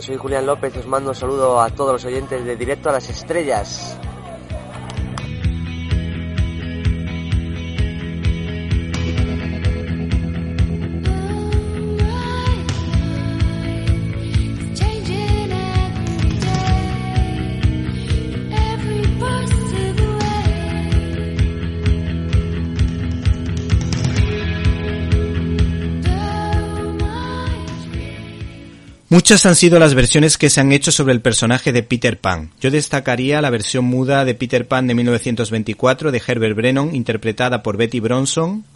Soy Julián López os mando un saludo a todos los oyentes de Directo a las Estrellas. Muchas han sido las versiones que se han hecho sobre el personaje de Peter Pan. Yo destacaría la versión muda de Peter Pan de 1924 de Herbert Brennan, interpretada por Betty Bronson,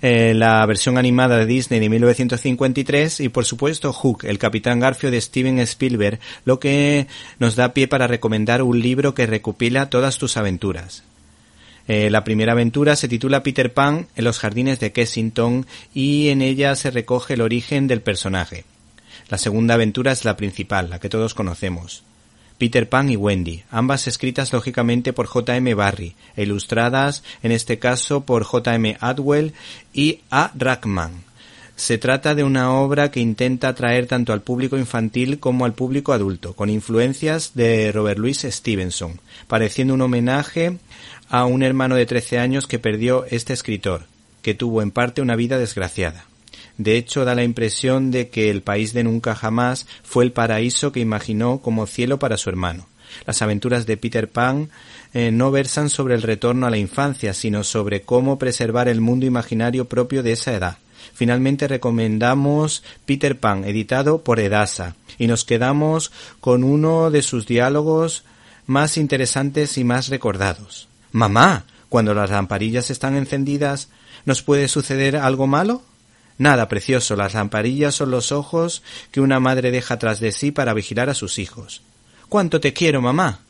eh, la versión animada de Disney de 1953 y por supuesto Hook, el Capitán Garfio de Steven Spielberg, lo que nos da pie para recomendar un libro que recopila todas tus aventuras. Eh, la primera aventura se titula Peter Pan en los jardines de Kensington y en ella se recoge el origen del personaje. La segunda aventura es la principal, la que todos conocemos. Peter Pan y Wendy, ambas escritas lógicamente por J.M. Barry e ilustradas en este caso por J.M. Atwell y A. Rackman. Se trata de una obra que intenta atraer tanto al público infantil como al público adulto, con influencias de Robert Louis Stevenson, pareciendo un homenaje a un hermano de 13 años que perdió este escritor, que tuvo en parte una vida desgraciada. De hecho, da la impresión de que el país de nunca jamás fue el paraíso que imaginó como cielo para su hermano. Las aventuras de Peter Pan eh, no versan sobre el retorno a la infancia, sino sobre cómo preservar el mundo imaginario propio de esa edad. Finalmente recomendamos Peter Pan, editado por Edasa, y nos quedamos con uno de sus diálogos más interesantes y más recordados. Mamá, cuando las lamparillas están encendidas, ¿nos puede suceder algo malo? Nada, precioso, las lamparillas son los ojos que una madre deja tras de sí para vigilar a sus hijos. ¿Cuánto te quiero, mamá?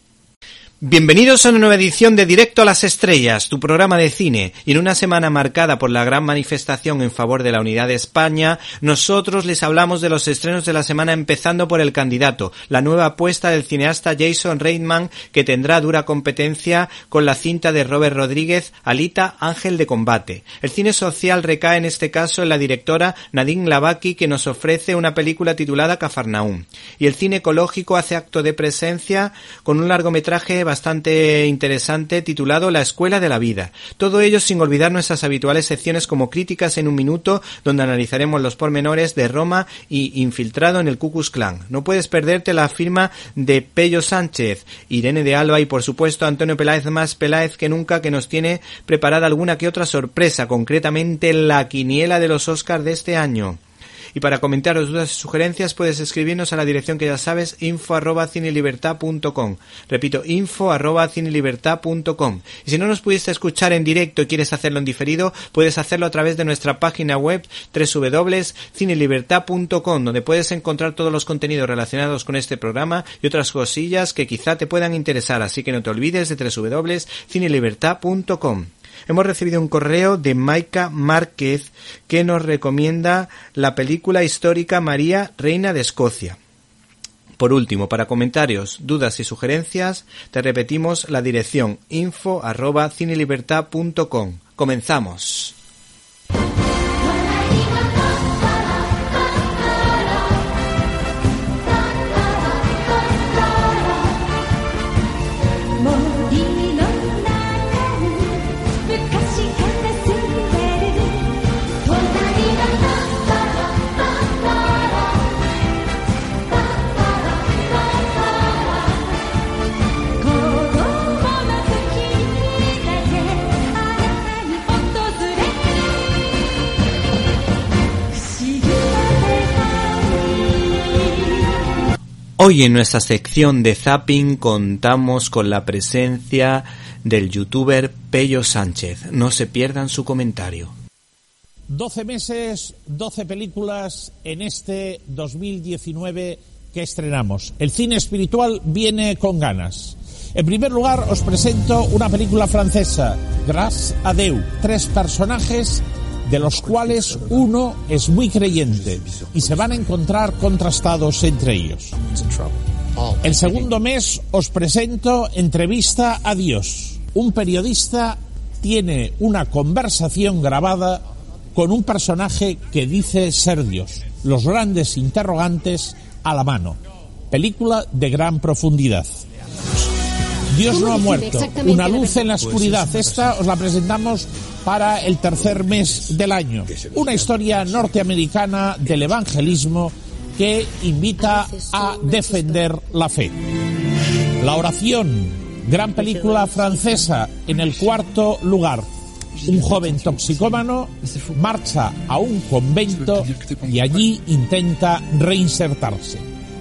Bienvenidos a una nueva edición de Directo a las Estrellas, tu programa de cine. Y en una semana marcada por la gran manifestación en favor de la unidad de España, nosotros les hablamos de los estrenos de la semana empezando por El Candidato, la nueva apuesta del cineasta Jason Reitman que tendrá dura competencia con la cinta de Robert Rodríguez, Alita, Ángel de Combate. El cine social recae en este caso en la directora Nadine Lavaki que nos ofrece una película titulada Cafarnaum. Y el cine ecológico hace acto de presencia con un largometraje bastante interesante titulado La Escuela de la Vida. Todo ello sin olvidar nuestras habituales secciones como Críticas en un Minuto, donde analizaremos los pormenores de Roma y Infiltrado en el Cucus Clan. No puedes perderte la firma de Pello Sánchez, Irene de Alba y por supuesto Antonio Peláez más Peláez que nunca que nos tiene preparada alguna que otra sorpresa, concretamente la quiniela de los Oscars de este año. Y para comentar comentar dudas y sugerencias puedes escribirnos a la dirección que ya sabes, info arroba cinelibertad.com. Repito, info arroba cinelibertad.com. Y si no nos pudiste escuchar en directo y quieres hacerlo en diferido, puedes hacerlo a través de nuestra página web www.cinelibertad.com, donde puedes encontrar todos los contenidos relacionados con este programa y otras cosillas que quizá te puedan interesar. Así que no te olvides de www.cinelibertad.com. Hemos recibido un correo de Maika Márquez que nos recomienda la película histórica María, Reina de Escocia. Por último, para comentarios, dudas y sugerencias, te repetimos la dirección info arroba cinelibertad.com. Comenzamos. Hoy en nuestra sección de Zapping contamos con la presencia del youtuber Pello Sánchez. No se pierdan su comentario. 12 meses, 12 películas en este 2019 que estrenamos. El cine espiritual viene con ganas. En primer lugar, os presento una película francesa, Grâce Dieu. Tres personajes de los cuales uno es muy creyente y se van a encontrar contrastados entre ellos. El segundo mes os presento Entrevista a Dios. Un periodista tiene una conversación grabada con un personaje que dice ser Dios. Los grandes interrogantes a la mano. Película de gran profundidad. Dios no ha muerto. Una luz en la oscuridad. Esta os la presentamos para el tercer mes del año. Una historia norteamericana del evangelismo que invita a defender la fe. La oración, gran película francesa en el cuarto lugar. Un joven toxicómano marcha a un convento y allí intenta reinsertarse.